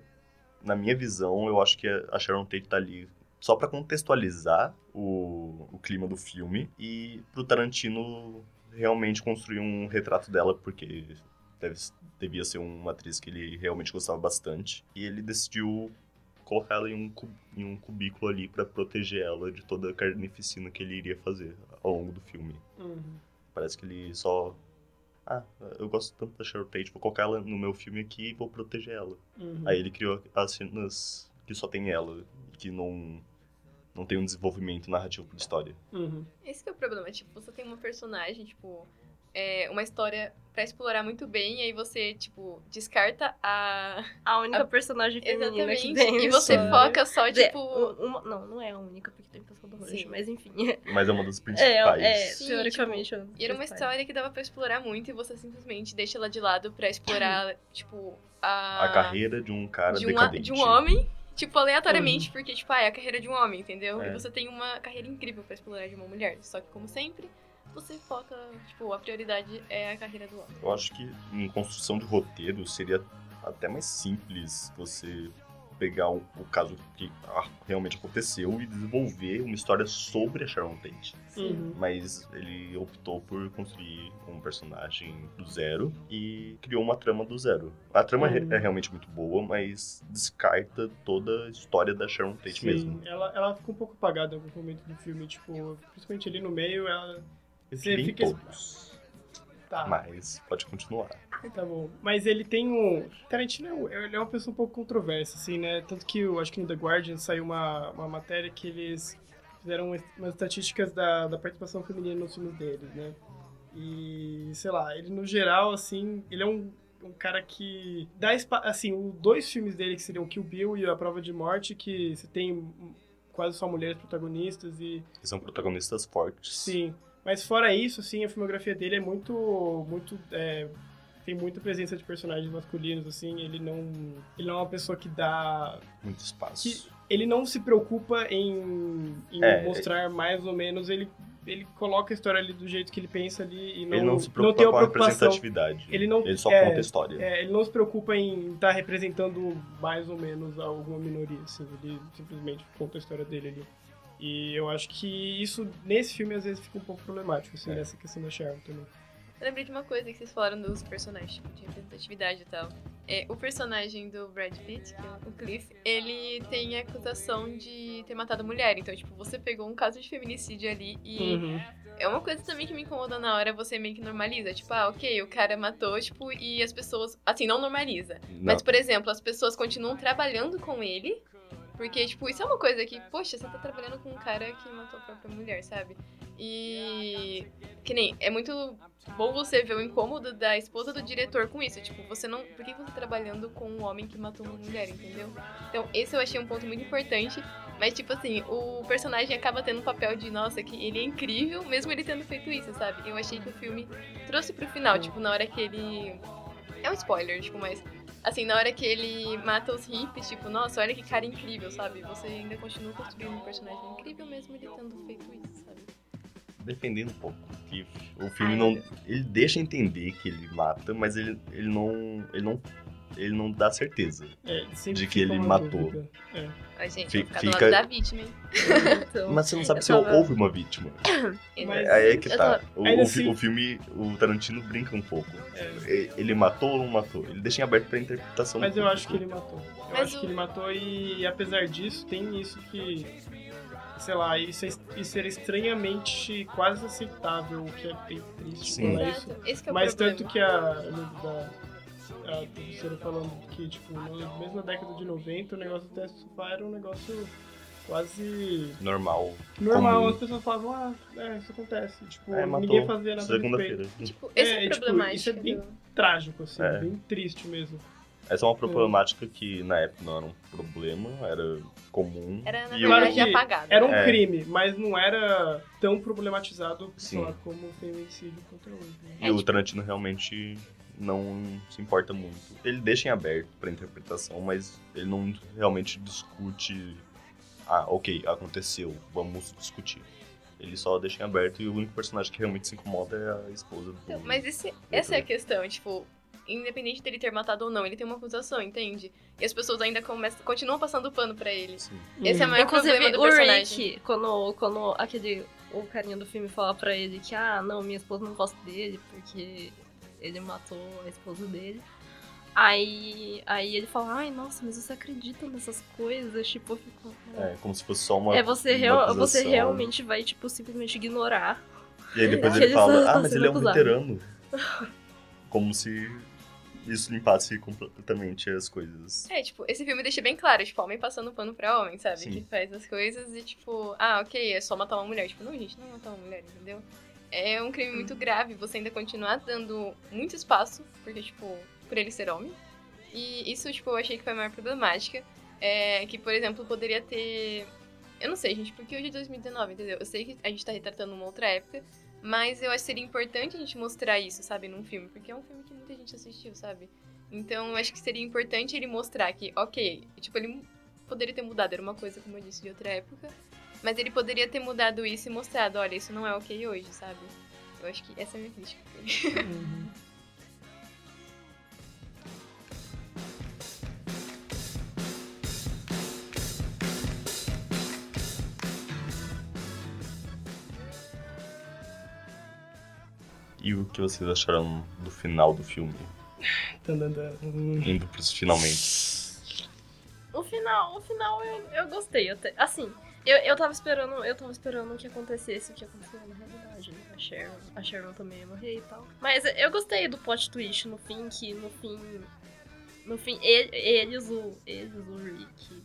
na minha visão, eu acho que a Sharon Tate tá ali só pra contextualizar o, o clima do filme e pro Tarantino realmente construir um retrato dela, porque deve, devia ser uma atriz que ele realmente gostava bastante. E ele decidiu colocar ela em um, em um cubículo ali pra proteger ela de toda a carnificina que ele iria fazer ao longo do filme. Uhum. Parece que ele só. Ah, eu gosto tanto da Sharon Tate, vou colocar ela no meu filme aqui e vou proteger ela. Uhum. Aí ele criou as cenas que só tem ela, que não, não tem um desenvolvimento narrativo pra história. Uhum. Esse que é o problema, tipo, você tem uma personagem, tipo, é, uma história pra explorar muito bem, e aí você, tipo, descarta a. a única a- personagem feminina Exatamente. que tem. E você só. foca só, tipo. um- uma- não, não é a única, porque tem pessoa do roxo, mas enfim. Mas é uma das É, principais. é Sim, teoricamente. é E era uma história que dava pra explorar muito e você simplesmente deixa ela de lado pra explorar, tipo, a. A carreira de um cara de, uma, decadente. de um homem, tipo, aleatoriamente, porque, tipo, ah, é a carreira de um homem, entendeu? É. E você tem uma carreira incrível pra explorar de uma mulher. Só que, como sempre, você foca, tipo, a prioridade é a carreira do homem. Eu acho que em construção de roteiro seria até mais simples você pegar o, o caso que ah, realmente aconteceu e desenvolver uma história sobre a Sharon Tate. Uhum. Mas ele optou por construir um personagem do zero e criou uma trama do zero. A trama Uhum. é realmente muito boa, mas descarta toda a história da Sharon Tate Sim, mesmo. ela, ela fica um pouco apagada em alguns momentos do filme, tipo, principalmente ali no meio, ela. Você fica- Tá, mas pode continuar. tá bom. Mas ele tem um. Tarantino é ele é uma pessoa um pouco controversa, assim, né? Tanto que eu acho que no The Guardian saiu uma, uma matéria que eles fizeram umas estatísticas da, da participação feminina nos filmes deles, né? E, sei lá, ele no geral, assim, ele é um, um cara que dá assim, os dois filmes dele que seriam Kill Bill e A Prova de Morte, que você tem quase só mulheres protagonistas e Eles são protagonistas fortes. Sim, mas fora isso, assim, a filmografia dele é muito, muito, é, tem muita presença de personagens masculinos, assim, ele não, ele não é uma pessoa que dá, Muito espaço. que ele não se preocupa em, em É, mostrar mais ou menos, ele, ele coloca a história ali do jeito que ele pensa ali e não, ele não se não preocupa tem a com a representatividade. Ele não- Ele só é, conta a história. é, ele não se preocupa em estar representando mais ou menos alguma minoria, assim, ele simplesmente conta a história dele ali. E eu acho que isso, nesse filme, às vezes fica um pouco problemático, assim, É. nessa questão da Sharon também. Eu lembrei de uma coisa que vocês falaram dos personagens, tipo, de representatividade e tal. É, o personagem do Brad Pitt, que é o Cliff, ele tem a acusação de ter matado mulher. Então, tipo, você pegou um caso de feminicídio ali e Uhum. é uma coisa também que me incomoda na hora, você meio que normaliza. Tipo, ah, ok, o cara matou, tipo, e as pessoas. Assim, não normaliza. Não. Mas, por exemplo, as pessoas continuam trabalhando com ele. Porque, tipo, isso é uma coisa que, poxa, você tá trabalhando com um cara que matou a própria mulher, sabe? E. Que nem. É muito bom você ver o incômodo da esposa do diretor com isso. Tipo, você não. Por que você tá trabalhando com um homem que matou uma mulher, entendeu? Então, esse eu achei um ponto muito importante. Mas, tipo assim, o personagem acaba tendo um papel de, nossa, que ele é incrível, mesmo ele tendo feito isso, sabe? Eu achei que o filme trouxe pro final, tipo, na hora que ele. É um spoiler, tipo, mas. Assim, na hora que ele mata os hippies, tipo, nossa, olha que cara incrível, sabe? Você ainda continua construindo um personagem incrível mesmo ele tendo feito isso, sabe? Defendendo um pouco. Que o filme Ai, não. Ele deixa entender que ele mata, mas ele, ele não. Ele não. Ele não dá certeza. É, De que fica ele matou. dúvida. É. Ai, gente, fica- do lado da vítima, hein? Então, Mas você não sabe eu se tava- houve uma vítima. Mas- Aí é que tá. tava- O, o assim- o filme, o Tarantino brinca um pouco. É. E- Ele matou ou não matou? Ele deixa em aberto pra interpretação. Mas eu acho que ele matou. Eu Mas acho o- que ele matou e, apesar disso, tem isso que. Sei lá, isso, é, isso era estranhamente quase aceitável, o que é bem triste Sim. falar isso. Esse que é o Mas problema. tanto que a. Da, a professora falando que, tipo, no- mesmo na década de 90, o negócio do teste do sofá era um negócio quase Normal. normal. Comum. As pessoas falavam, ah, é, isso acontece. Tipo, É, ninguém fazia nada. Segunda-feira. Tipo, esse É, é, tipo, problemático. isso é bem- do- Trágico, assim, É. bem triste mesmo. Essa é uma problemática que na época não era um problema, era comum. Era, na E Claro verdade, que apagado. Era um É. crime, mas não era tão problematizado lá, como o feminicídio contra hoje. né? E o Tarantino realmente não se importa muito. Ele deixa em aberto pra interpretação, mas ele não realmente discute. Ah, ok, aconteceu, vamos discutir. Ele só deixa em aberto e o único personagem que realmente se incomoda é a esposa do. Então, mas esse- essa é a questão, tipo, independente dele ter matado ou não, ele tem uma acusação, entende? E as pessoas ainda começam, continuam passando pano pra ele. Sim. Esse é o maior problema Inclusive, do o personagem. Rick, quando, quando aquele, o carinha do filme fala pra ele que, ah, não, minha esposa não gosta dele porque ele matou a esposa dele. Aí, aí ele fala, ai, nossa, mas você acredita nessas coisas? Tipo, eu fico... É, como se fosse só uma. É, você, real, você realmente vai, tipo, simplesmente ignorar. E aí depois ele ele fala, tá ah, mas ele é um acusado." veterano. Como se isso limpasse completamente as coisas. É, tipo, esse filme deixa bem claro, tipo, homem passando pano pra homem, sabe? Sim. Que faz as coisas e, tipo, ah, ok, é só matar uma mulher. Tipo, não, gente, não é matar uma mulher, entendeu? É um crime muito grave, você ainda continuar dando muito espaço, porque, tipo, por ele ser homem. E isso, tipo, eu achei que foi a maior problemática. É que, por exemplo, poderia ter. Eu não sei, gente, porque hoje é 2019, entendeu? Eu sei que a gente tá retratando uma outra época, mas eu acho que seria importante a gente mostrar isso, sabe, num filme, porque é um filme que muita gente assistiu, sabe? Então eu acho que seria importante ele mostrar que, ok, tipo, ele poderia ter mudado, era uma coisa, como eu disse, de outra época, mas ele poderia ter mudado isso e mostrado, olha, isso não é ok hoje, sabe? Eu acho que essa é a minha crítica. Uhum. E o que vocês acharam do final do filme? Indo pros finalmente. O final, o final eu, eu gostei. até- assim, eu, eu tava esperando, eu tava esperando que acontecesse o que aconteceu na realidade, né? A Sharon, a Sharon também ia morrer e tal. Mas eu gostei do plot twist no fim, que no fim. No fim, ele- eles, o. Eles, o Rick.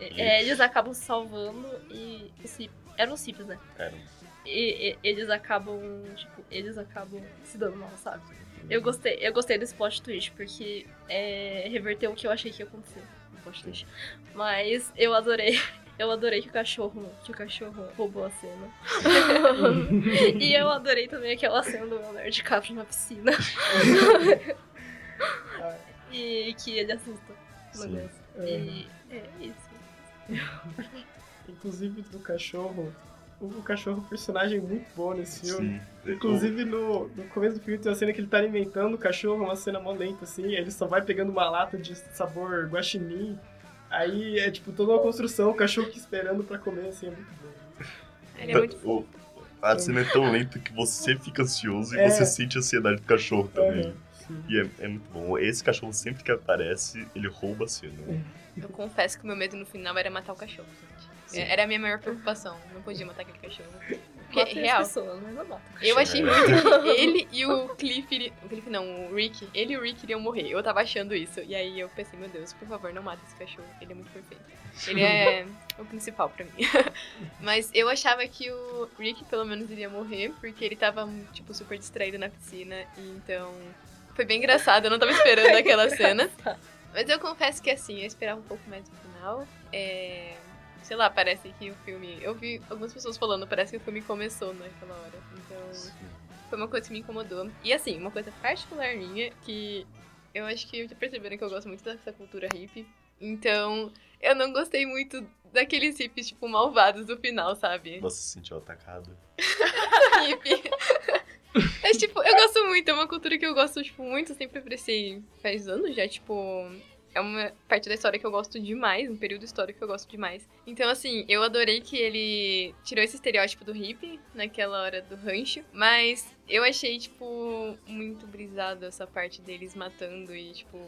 é, Eles acabam se salvando e. Cip- Eram os Cips, né? Eram. E, e- eles acabam, tipo, eles acabam se dando mal, sabe? Eu gostei, eu gostei desse plot twist, porque é, reverteu o que eu achei que ia acontecer no plot twist. Mas eu adorei. Eu adorei que o cachorro, que o cachorro roubou a cena. e eu adorei também aquela cena do Leonardo DiCaprio na piscina. e que ele assusta Sim. É. E é isso. Inclusive do cachorro. O cachorro é um personagem muito bom nesse filme. Sim. Inclusive, no, no começo do filme tem uma cena que ele tá alimentando o cachorro, uma cena mó lenta, assim, ele só vai pegando uma lata de sabor guaxinim. Aí é tipo toda uma construção, o cachorro que esperando pra comer, assim, é muito bom. Ele é muito o, A cena é tão lenta que você fica ansioso e É. você sente a ansiedade do cachorro também. E é, é muito bom. Esse cachorro, sempre que aparece, ele rouba a cena. Eu confesso que o meu medo no final era matar o cachorro, gente. Sim. Era a minha maior preocupação. Não podia matar aquele cachorro. As real, pessoas, mas não eu achei É. muito que ele e o Cliff, o Cliff não, o Rick, ele e o Rick iriam morrer. Eu tava achando isso. E aí eu pensei, meu Deus, por favor, não mata esse cachorro. Ele é muito perfeito. Ele é o principal pra mim. Mas eu achava que o Rick pelo menos iria morrer, porque ele tava, tipo, super distraído na piscina. E então. Foi bem engraçado, eu não tava esperando aquela cena. Mas eu confesso que assim, eu esperava um pouco mais no final. É. Sei lá, parece que o filme. Eu vi algumas pessoas falando, parece que o filme começou naquela hora. Então. Foi uma coisa que me incomodou. E assim, uma coisa particular minha, que eu acho que já perceberam que eu gosto muito dessa cultura hippie. Então, eu não gostei muito daqueles hippies, tipo, malvados do final, sabe? Você se sentiu atacado? hippie. Mas, tipo, eu gosto muito, é uma cultura que eu gosto, tipo, muito, sempre apreciei faz anos já, tipo. É uma parte da história que eu gosto demais, um período histórico que eu gosto demais. Então, assim, eu adorei que ele tirou esse estereótipo do hippie naquela hora do rancho, mas eu achei, tipo, muito brisado essa parte deles matando e, tipo,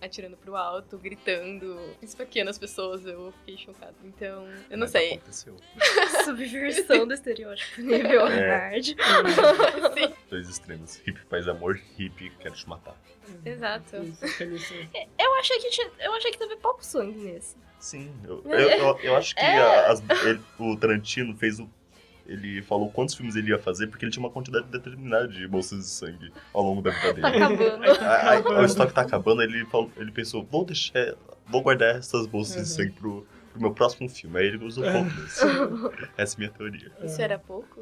atirando pro alto, gritando, esfaqueando as pessoas. Eu fiquei chocada. Então, eu não Mas sei. Aconteceu. Subversão do estereótipo nível É. hard. Sim, Dois extremos. Hippie faz amor, hippie quer te matar. exato. Isso, isso. Eu achei que tinha, eu achei que teve pouco sangue nesse. Sim, eu, eu, eu, eu acho que É. a- as- ele- o Tarantino fez o. Ele falou quantos filmes ele ia fazer porque ele tinha uma quantidade determinada de bolsas de sangue ao longo da vida Tá dele. acabando. A- a- o estoque tá acabando, ele, falou, ele pensou, vou deixar. Vou guardar essas bolsas de Uhum. sangue pro, pro meu próximo filme. Aí ele usou poucas. Essa é a minha teoria. Isso era pouco?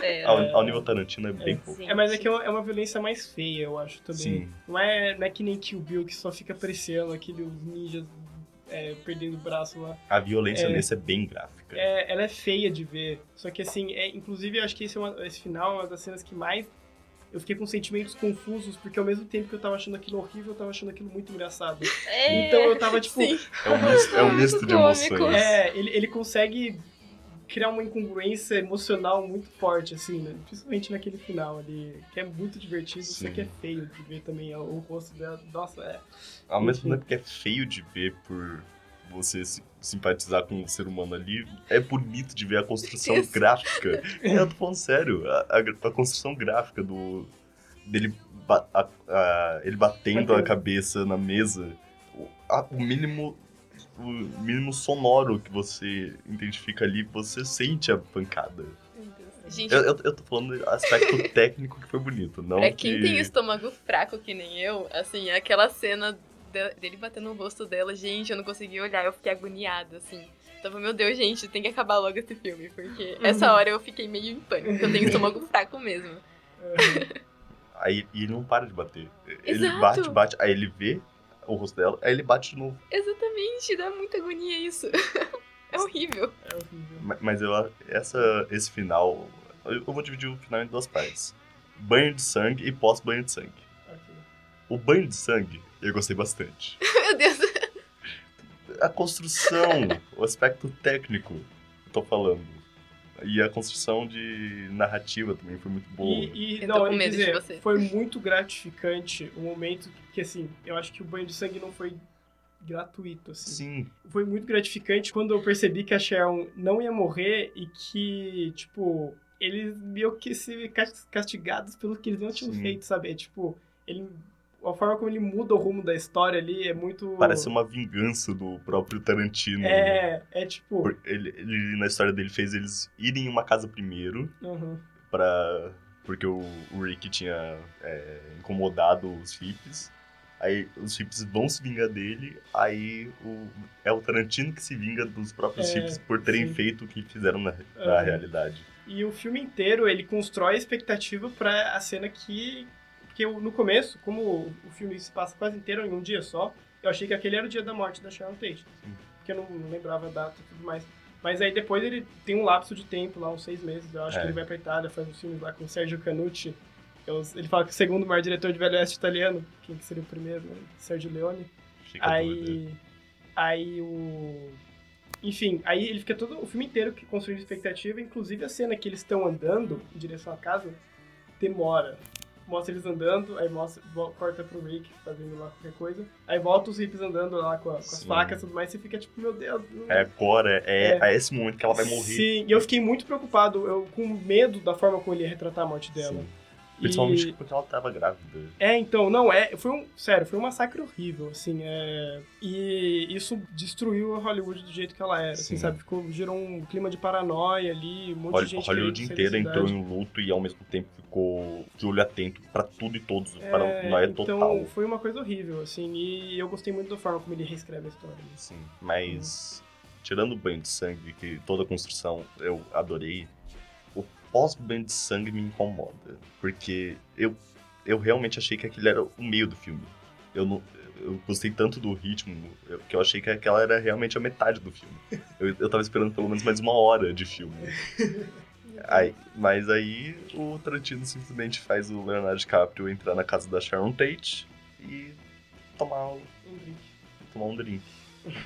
É, Ao, ao nível Tarantino é bem É. pouco. É, mas é que é uma, é violência mais feia, eu acho também. Sim. Não é, não é que nem Kill Bill que só fica apreciando aqueles ninjas é, perdendo o braço lá. A violência É. nesse é bem gráfica. É, ela é feia de ver. Só que assim, é, inclusive eu acho que esse, é uma- esse final é uma das cenas que mais. Eu fiquei com sentimentos confusos, porque ao mesmo tempo que eu tava achando aquilo horrível, eu tava achando aquilo muito engraçado. É, Então eu tava tipo. Sim. É um misto, é um Muito misto de emoções. É, ele, ele consegue criar uma incongruência emocional muito forte, assim, né? Principalmente naquele final ali, que é muito divertido, só Sim. que é feio de ver também o, o rosto dela. Nossa, é. Ao mesmo tempo que é feio de ver por você se- simpatizar com o ser humano ali, é bonito de ver a construção Isso. gráfica. Eu tô falando sério, a, a- a construção gráfica do dele ba- a- ele batendo a cabeça na mesa, o, o mínimo o mínimo sonoro que você identifica ali, você sente a pancada. Gente, Eu, eu, eu tô falando do aspecto técnico que foi bonito, não pra quem que... tem estômago fraco que nem eu, assim, aquela cena dele batendo no rosto dela, gente, eu não consegui olhar, eu fiquei agoniada, assim. Tava, meu Deus, gente, tem que acabar logo esse filme, porque essa hora eu fiquei meio em pânico, eu tenho estômago fraco mesmo. Aí e ele não para de bater. Ele Exato. bate, bate, aí ele vê o rosto dela, aí ele bate de novo. Exatamente, dá muita agonia isso. É horrível. É horrível. Ma- Mas eu essa, esse final. Eu eu vou dividir o final em duas partes: banho de sangue e pós-banho de sangue. O banho de sangue eu gostei bastante. Meu Deus. A construção, o aspecto técnico, eu tô falando. E a construção de narrativa também foi muito boa. E, e Eu não, tô com eu dizer, você. foi muito gratificante o momento que, assim, eu acho que o banho de sangue não foi gratuito, assim. Sim, Foi muito gratificante quando eu percebi que a Sharon não ia morrer e que, tipo, eles meio que se cas- castigados pelo que eles não tinham Sim. feito, sabe? É, tipo, ele, a forma como ele muda o rumo da história ali é muito... parece uma vingança do próprio Tarantino. É, é tipo... Por- Ele, ele, na história dele, fez eles irem em uma casa primeiro, Uhum. pra, porque o, o Rick tinha é, incomodado os hippies. Aí os hippies vão se vingar dele, aí o, é o Tarantino que se vinga dos próprios É, hippies por terem sim. feito o que fizeram na, na Aham. realidade. E o filme inteiro, ele constrói a expectativa pra a cena que... Porque eu- no começo, como o filme se passa quase inteiro em um dia só, eu achei que aquele era o dia da morte da Sharon Tate. Sim. Porque eu não, não lembrava a data e tudo mais. Mas aí depois ele tem um lapso de tempo lá, uns seis meses. Eu acho É. que ele vai pra Itália, faz uns filmes lá com o Sergio Canucci. os- Ele fala que o segundo maior diretor de Velho Oeste italiano. Quem que seria o primeiro? Né? Sergio Leone. Aí... Aí o... enfim, aí ele fica todo o filme inteiro que construindo expectativa, inclusive a cena que eles estão andando em direção à casa, demora. Mostra eles andando, aí mostra, corta pro Rick fazendo lá qualquer coisa. Aí volta os hippies andando lá com, a- com as facas e tudo mais, você fica tipo, meu Deus. É agora, é, É. é esse momento que ela vai morrer. Sim, e eu fiquei muito preocupado, eu com medo da forma como ele ia retratar a morte dela. Sim. Principalmente E- porque ela tava grávida. É, então, não, é, foi um, sério, foi um massacre horrível, assim, é, e isso destruiu a Hollywood do jeito que ela era, assim, Sim. sabe, ficou, gerou um clima de paranoia ali, um monte Holly- de gente Hollywood querendo sair inteira entrou em luto e ao mesmo tempo ficou de olho atento pra tudo e todos. É, paranoia então, total. foi uma coisa horrível, assim, e eu gostei muito da forma como ele reescreve a história. Sim, mas tirando o banho de sangue, que toda a construção eu adorei, pós-banho de sangue me incomoda. Porque eu, eu realmente achei que aquele era o meio do filme. Eu não. Eu gostei tanto do ritmo que eu achei que aquela era realmente a metade do filme. Eu, eu tava esperando pelo menos mais uma hora de filme. Aí, mas aí o Tarantino simplesmente faz o Leonardo DiCaprio entrar na casa da Sharon Tate e tomar, Um drink. tomar um drink.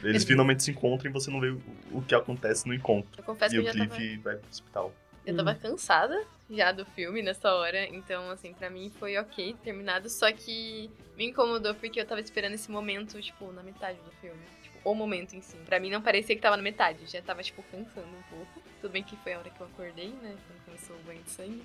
Eles finalmente se encontram e você não vê o, o que acontece no encontro. Eu confesso e que o já tava, Cliff vai pro hospital. Eu tava cansada já do filme nessa hora, então, assim, pra mim foi ok, terminado, só que me incomodou porque eu tava esperando esse momento, tipo, na metade do filme. Tipo, o momento em si. Pra mim não parecia que tava na metade, já tava, tipo, cansando um pouco. Tudo bem que foi a hora que eu acordei, né, quando começou o banho de sangue.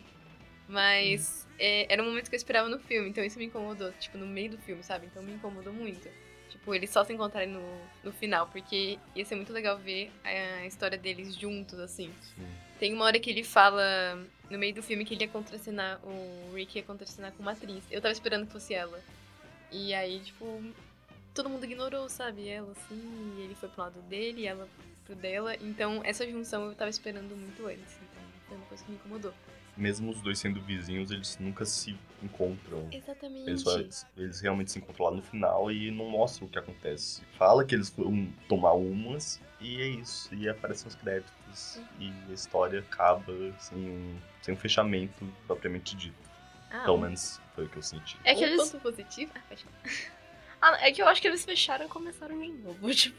Mas é, era um momento que eu esperava no filme, então isso me incomodou, tipo, no meio do filme, sabe? Então me incomodou muito. Tipo, eles só se encontrarem no, no final, porque ia ser muito legal ver a história deles juntos, assim. Tem uma hora que ele fala no meio do filme que ele ia contracenar, o Rick ia contracenar com uma atriz. Eu tava esperando que fosse ela. E aí, tipo, todo mundo ignorou, sabe? Ela, assim, e ele foi pro lado dele e ela pro dela. Então, essa junção eu tava esperando muito antes. Então, foi uma coisa que me incomodou. Mesmo os dois sendo vizinhos, eles nunca se encontram. Exatamente. Eles, só- eles realmente se encontram lá no final e não mostram o que acontece. Fala que eles foram tomar umas e é isso. E aparecem os créditos. E a história acaba sem um, sem um fechamento propriamente dito. Ah, Pelo menos foi o que eu senti. É que um eles. ponto positivo. Ah. Ah, é que eu acho que eles fecharam e começaram de novo. Tipo,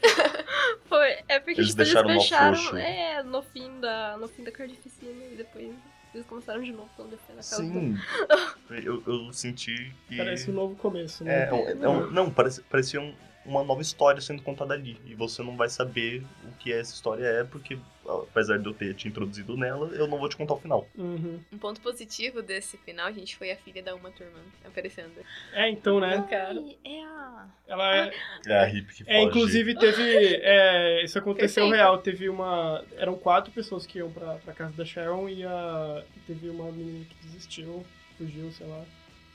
foi. É porque Eles tipo, deixaram eles fecharam. É, no fim da. No fim da carnificina e depois eles começaram de novo quando foi na casa do- Sim. eu, eu senti que. Parece um novo começo, né? É, é é um- não, parece, parecia um- uma nova história sendo contada ali. E você não vai saber o que essa história é, porque apesar de eu ter te introduzido nela, eu não vou te contar o final. Uhum. Um ponto positivo desse final, gente, foi a filha da Uma Thurman aparecendo. É, então, né? Cara. Ai, é a. Ela é, É a hippie que foge. É, inclusive teve. é, isso aconteceu Perfeito. real. Teve uma. Eram quatro pessoas que iam pra, pra casa da Sharon e a, teve uma menina que desistiu, fugiu, sei lá.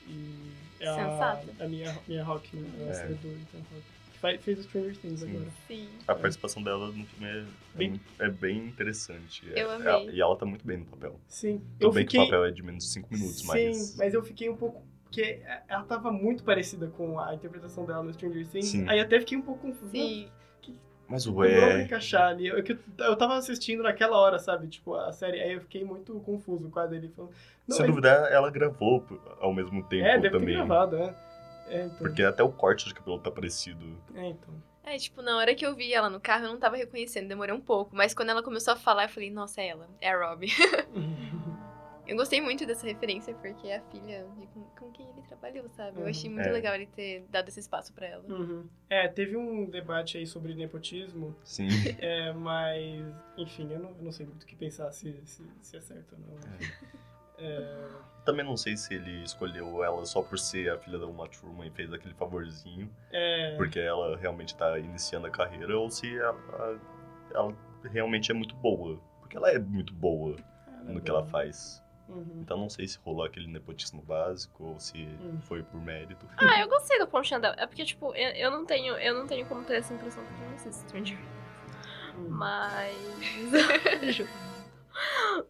E é a, Sensato. a minha, minha Rock, né? A É. Ethan Hawke. Que faz- fez o Stranger Things Sim. agora. Sim. A participação dela no filme é, é Bem- é bem interessante. É- Eu é- amei. e ela tá muito bem no papel. Sim. Tudo eu bem fiquei. que o papel é de menos de 5 minutos, Sim, mas. mas eu fiquei um pouco. Porque ela tava muito parecida com a interpretação dela no Stranger Things. Sim. Aí até fiquei um pouco confuso. Sim. Mas o é. encaixar ali. Eu, eu tava assistindo naquela hora, sabe? Tipo, a série. Aí eu fiquei muito confuso com a dele falando. Não, Se ele- duvidar, ela gravou ao mesmo tempo É, deve também. ter gravado, é. É, então. Porque até o corte de cabelo tá parecido. É, então. É, tipo, na hora que eu vi ela no carro, eu não tava reconhecendo, demorei um pouco. Mas quando ela começou a falar, eu falei, nossa, é ela, é a Robbie. Eu gostei muito dessa referência, porque é a filha de com, com quem ele trabalhou, sabe? Eu Uhum. achei muito É. legal ele ter dado esse espaço pra ela. Uhum. É, teve um debate aí sobre nepotismo, Sim. é, mas, enfim, eu não, eu não sei muito o que pensar se, se, se é certo ou não. É, Também não sei se ele escolheu ela só por ser a filha da Uma Truman e fez aquele favorzinho, é, porque ela realmente tá iniciando a carreira, ou se ela, ela realmente é muito boa. Porque ela é muito boa no que ela faz. Uhum. Então não sei se rolou aquele nepotismo básico ou se Hum. foi por mérito. Ah, eu gostei do pontinho dela. É porque, tipo, eu, eu não tenho. Eu não tenho como ter essa impressão porque eu não assisto Stranger Things. Uhum. Mas.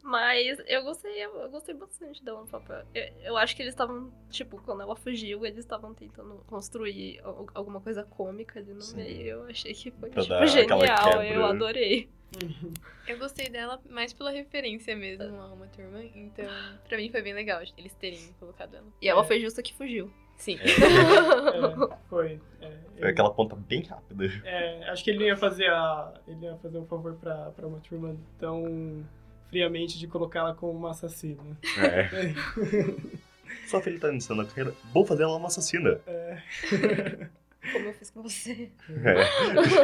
Mas eu gostei, eu gostei bastante dela no papel. Eu, eu acho que eles estavam, tipo, quando ela fugiu, eles estavam tentando construir al- alguma coisa cômica ali no Sim. meio. Eu achei que foi, tipo, genial. Eu adorei. Uhum. Eu gostei dela mais pela referência mesmo a uma turma, então pra mim foi bem legal eles terem colocado ela. E ela É. foi justa que fugiu. Sim. É, foi. É, Foi ele- aquela ponta bem rápida. é, acho que ele não ia fazer a. Ele ia fazer um favor pra, pra uma turma tão friamente de colocá-la como uma assassina. É. Só que ele tá iniciando a carreira. Vou fazer ela uma assassina. É, Como eu fiz com você. É.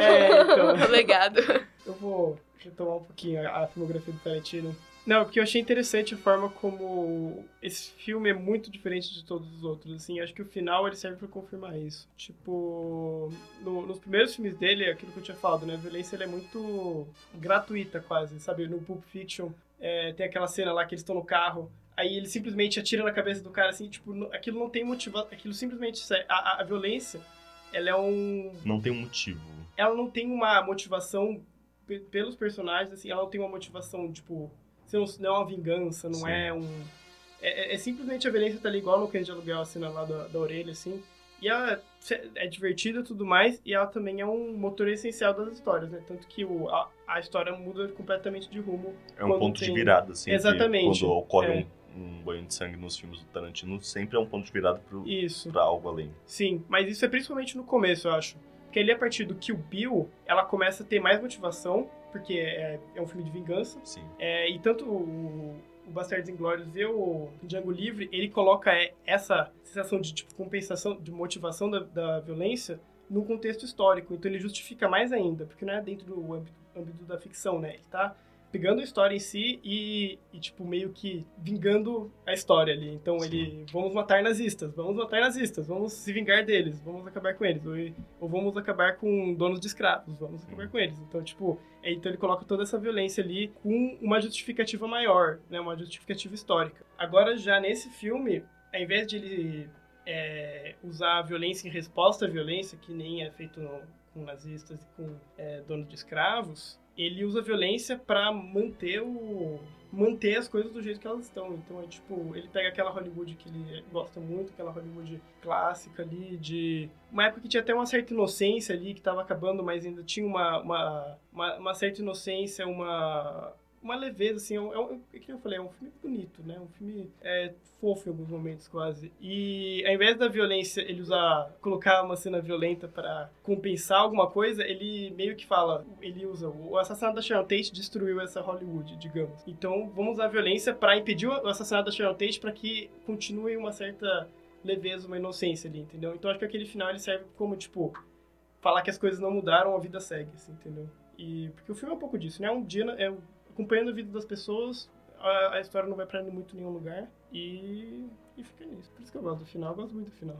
é, então. Legado. Eu vou retomar um pouquinho a, a filmografia do Tarantino. Não, porque eu achei interessante a forma como esse filme é muito diferente de todos os outros, assim, acho que o final ele serve pra confirmar isso. Tipo, no- nos primeiros filmes dele, é aquilo que eu tinha falado, né, a violência é muito gratuita quase, sabe? No Pulp Fiction é, tem aquela cena lá que eles estão no carro, aí ele simplesmente atira na cabeça do cara, assim, tipo, aquilo não tem motivação, aquilo simplesmente, a, a, a violência, ela é um, Não tem um motivo. ela não tem uma motivação pe- pelos personagens, assim, ela não tem uma motivação, tipo, não, não é uma vingança, não Sim. é um. É, é- é simplesmente a violência tá ali igual no Cães de Aluguel, a cena lá da, da orelha, assim. E ela é divertida e tudo mais, e ela também é um motor essencial das histórias, né? Tanto que o, a, a história muda completamente de rumo. É um ponto de tem- virada, assim. Exatamente, Quando ocorre é. um, um banho de sangue nos filmes do Tarantino, sempre é um ponto de virada pro, Isso. pra algo além. Sim, mas isso é principalmente no começo, eu acho. Porque ali, a partir do Kill Bill, ela começa a ter mais motivação, porque é, é um filme de vingança. Sim. É, e tanto o, o Bastardos Inglórios e o Django Livre, ele coloca é, essa sensação de tipo, compensação, de motivação da, da violência num contexto histórico. Então ele justifica mais ainda, porque não é dentro do âmbito, âmbito da ficção, né? Ele tá pegando a história em si e, e, tipo, meio que vingando a história ali. Então Sim. ele, vamos matar nazistas, vamos matar nazistas, vamos se vingar deles, vamos acabar com eles. Ou, ou vamos acabar com donos de escravos, vamos acabar com eles. Então, tipo, é, Então ele coloca toda essa violência ali com uma justificativa maior, né? Uma justificativa histórica. Agora, já nesse filme, ao invés de ele é, usar a violência em resposta à violência, que nem é feito no- com nazistas e com é, donos de escravos, ele usa violência para manter o manter as coisas do jeito que elas estão. Então é tipo, ele pega aquela Hollywood que ele gosta muito, aquela Hollywood clássica ali de uma época que tinha até uma certa inocência ali que tava acabando, mas ainda tinha uma uma, uma, uma certa inocência, uma uma leveza, assim, é um, é é que eu falei, é um filme bonito, né? Um filme é, fofo em alguns momentos, quase. E ao invés da violência, ele usar, colocar uma cena violenta para compensar alguma coisa, ele meio que fala, ele usa, o assassinato da Sharon Tate destruiu essa Hollywood, digamos. Então, vamos usar a violência para impedir o assassinato da Sharon Tate para que continue uma certa leveza, uma inocência ali, entendeu? Então, acho que aquele final ele serve como, tipo, falar que as coisas não mudaram, a vida segue, assim, entendeu? E porque o filme é um pouco disso, né? Um dia é acompanhando a vida das pessoas, a, a história não vai pra muito nenhum lugar e, e fica nisso. Por isso que eu gosto do final, eu gosto muito do final.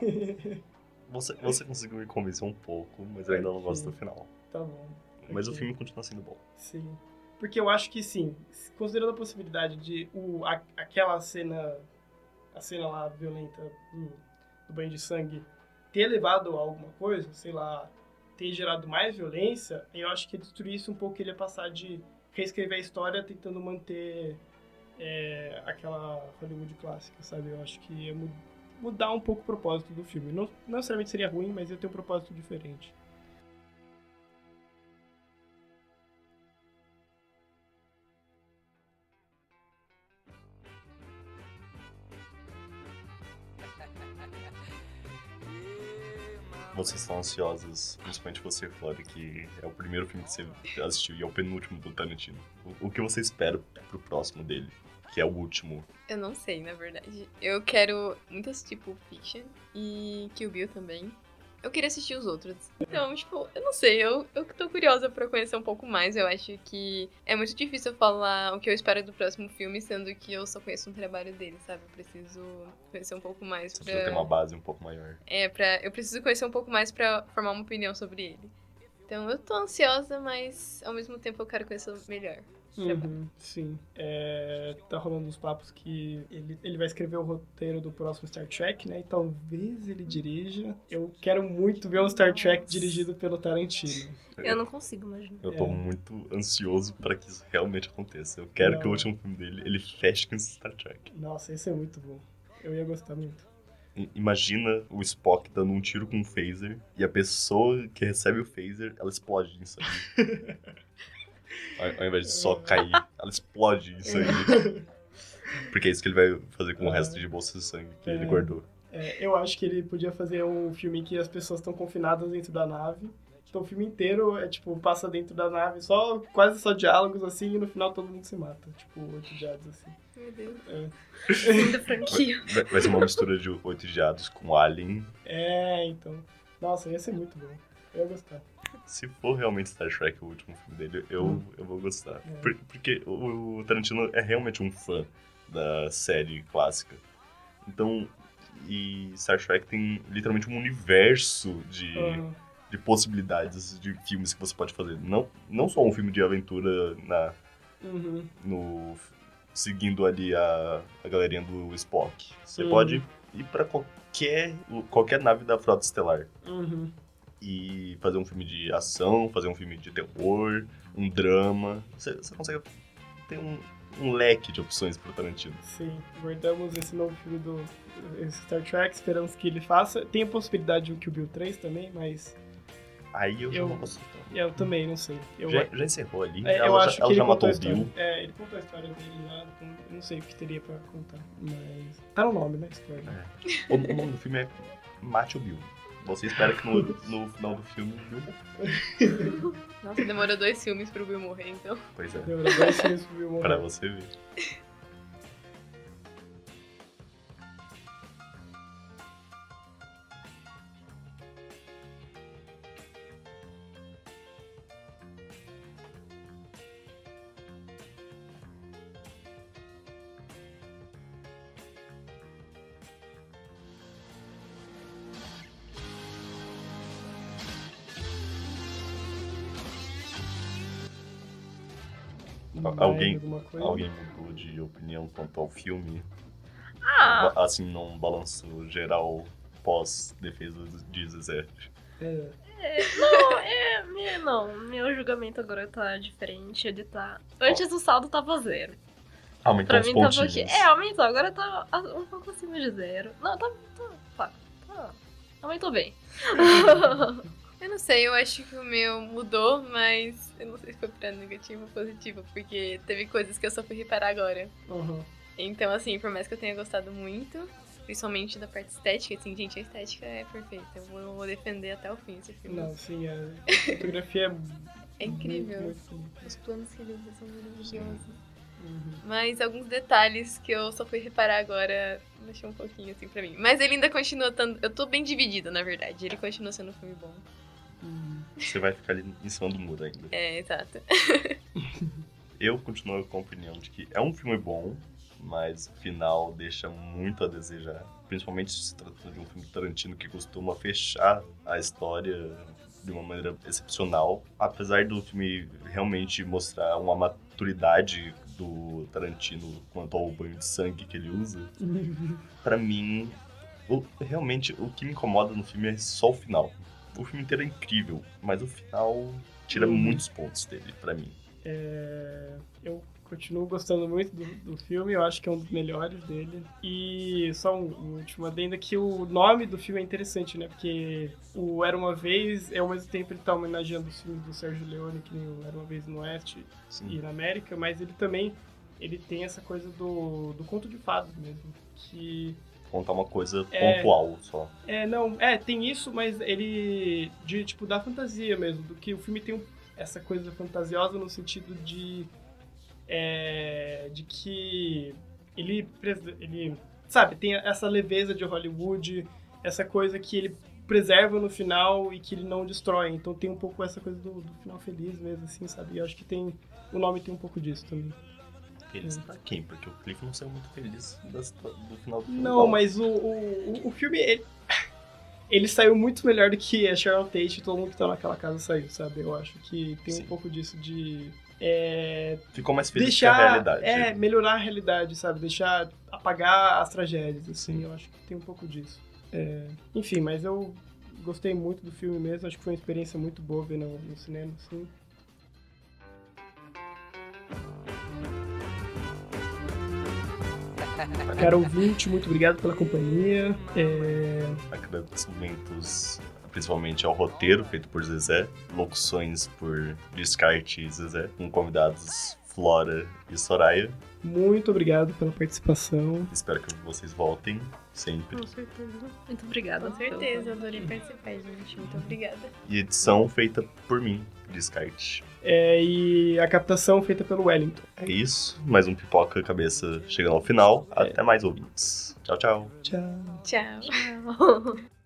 Você, você conseguiu me convencer um pouco, mas eu ainda não gosto do final. Tá bom. Mas o filme continua sendo bom. Sim. Porque eu acho que sim, considerando a possibilidade de o, a- aquela cena, a cena lá violenta do, do banho de sangue ter levado a alguma coisa, sei lá, ter gerado mais violência, eu acho que destruísse um pouco ele ia passar de reescrever a história tentando manter é, aquela Hollywood clássica, sabe? Eu acho que mu- mudar um pouco o propósito do filme. Não, não necessariamente seria ruim, mas ia ter um propósito diferente. Vocês estão ansiosos, principalmente você, Flora, que é o primeiro filme que você assistiu e é o penúltimo do Tarantino. O, o que você espera pro próximo dele? Que é o último. Eu não sei, na verdade. Eu quero muito assistir Pulp Fiction e Kill Bill também. Eu queria assistir os outros. Então, tipo, eu não sei, eu, eu tô curiosa pra conhecer um pouco mais. Eu acho que é muito difícil falar o que eu espero do próximo filme, sendo que eu só conheço um trabalho dele, sabe? Eu preciso conhecer um pouco mais Você pra... precisa ter uma base um pouco maior. É, pra... eu preciso conhecer um pouco mais pra formar uma opinião sobre ele. Então, eu tô ansiosa, mas ao mesmo tempo eu quero conhecer melhor. Uhum, sim. É, tá rolando uns papos que ele, ele vai escrever o roteiro do próximo Star Trek, né? E talvez ele dirija. Eu quero muito ver um Star Trek dirigido pelo Tarantino. Eu não consigo imaginar. Eu tô É. muito ansioso pra que isso realmente aconteça. Eu quero Não. que o último filme dele ele feche com esse Star Trek. Nossa, esse é muito bom. Eu ia gostar muito. Imagina o Spock dando um tiro com um phaser e a pessoa que recebe o phaser, ela explode isso aí. ao, ao invés de só cair, ela explode isso aí. Porque é isso que ele vai fazer com o resto de bolsas de sangue que ele É. guardou. É, eu acho que ele podia fazer um filme em que as pessoas estão confinadas dentro da nave. Então o filme inteiro é tipo, passa dentro da nave, só quase só diálogos assim, e no final todo mundo se mata. Tipo, oito diados assim. Meu Deus. Franquia. Vai, vai ser uma mistura de Oito Diados com Alien. É, então. Nossa, ia ser muito bom. Eu ia gostar. Se for realmente Star Trek o último filme dele, eu, Hum. eu vou gostar. É. Por- porque o, o Tarantino é realmente um fã da série clássica. Então, e Star Trek tem literalmente um universo de, Aham. de possibilidades de filmes que você pode fazer. Não, não só um filme de aventura na, Uhum. no seguindo ali a, a galerinha do Spock. Você Uhum. pode ir pra qualquer qualquer nave da frota estelar Uhum. E fazer um filme de ação, fazer um filme de terror, um drama. Você, você consegue ter um, um leque de opções pro Tarantino. Sim, guardamos esse novo filme do Star Trek, esperamos que ele faça. Tem a possibilidade de um Kill Bill 3 também, mas Aí eu, já Eu- não posso. eu também não sei. Eu, Já, já encerrou ali. é, eu ela acho já, que ele matou o história. Bill. É, ele contou a história dele eu não sei o que teria pra contar. Mas. Tá no nome, né? Spoiler. O, o nome do filme é Mate o Bill. Você espera que no, no final do filme o Bill morra. Nossa, demorou dois filmes pro Bill morrer, então. Pois é. Demorou dois filmes pro Bill morrer. Pra você ver. Alguém- alguma coisa? Alguém mudou de opinião quanto ao filme? Ah, Assim, num balanço geral pós-defesa de Zezé. É, não, é, meu- não, meu julgamento agora tá diferente, ele tá... Antes o saldo tava zero. Aumentou Pra os mim tava pontinhos. aqui. É, aumentou, agora tá um pouco acima de zero. Não, tá. tá, tá, tá. Aumentou bem. Eu não sei, eu acho que o meu mudou, mas eu não sei se foi pra negativo ou positivo, porque teve coisas que eu só fui reparar agora. uhum. Então, assim, por mais que eu tenha gostado muito, principalmente da parte estética, assim, gente, a estética é perfeita. Eu vou, vou defender até o fim esse filme. Não, sim, a fotografia é. É incrível. Muito. Os planos que ele usa são maravilhosos. Uhum. Mas alguns detalhes que eu só fui reparar agora mexeu um pouquinho assim pra mim. Mas ele ainda continua estando. Eu tô bem dividida, na verdade. Ele continua sendo um filme bom. Uhum. Você vai ficar ali em cima do muro ainda. É, exato. Eu continuo com a opinião de que é um filme bom, mas o final deixa muito a desejar. Principalmente se tratando de um filme Tarantino que costuma fechar a história de uma maneira excepcional. Apesar do filme realmente mostrar uma maturidade do Tarantino quanto ao banho de sangue que ele usa, pra mim, o- realmente o que me incomoda no filme é só o final. O filme inteiro é incrível, mas o final tira Uhum. muitos pontos dele, pra mim. É, eu continuo gostando muito do, do filme, eu acho que é um dos melhores dele. E só um, um último adendo que o nome do filme é interessante, né? Porque o Era Uma Vez, ao mesmo tempo ele tá homenageando os filmes do Sérgio Leone, que nem o Era Uma Vez no Oeste Sim. e na América, mas ele também ele tem essa coisa do, do conto de fadas mesmo, que contar uma coisa É. pontual só. é, não, é, tem isso, mas ele. de tipo, da fantasia mesmo. Do que o filme tem essa coisa fantasiosa no sentido de. É, de que ele, ele. Sabe, tem essa leveza de Hollywood, essa coisa que ele preserva no final e que ele não destrói. Então tem um pouco essa coisa do, do final feliz mesmo, assim, sabe? E eu acho que tem. O nome tem um pouco disso também. Feliz pra quem? Porque o Cliff não saiu muito feliz do final do filme. Não, mas o, o, o- filme, ele, ele saiu muito melhor do que a Sharon Tate e todo mundo que tá naquela casa saiu, sabe? Eu acho que tem Sim. um pouco disso de é, Ficou mais feliz deixar, que a realidade. é, melhorar a realidade, sabe? Deixar, apagar as tragédias, assim, eu acho que tem um pouco disso. É, enfim, mas eu gostei muito do filme mesmo, acho que foi uma experiência muito boa ver no, no cinema, assim. Cara ouvinte, muito obrigado pela companhia. É, Agradecimentos principalmente ao roteiro feito por Zezé, locuções por Descarte e Zezé, com convidados Flora e Soraya. Muito obrigado pela participação. Espero que vocês voltem sempre. Com certeza. Muito obrigada. Com certeza, eu adorei participar, gente. Muito obrigada. E edição feita por mim, Descarte. É, e a captação feita pelo Wellington. É isso. Mais um pipoca cabeça chegando ao final. É. Até mais ouvintes. Tchau, tchau. Tchau. Tchau. Tchau.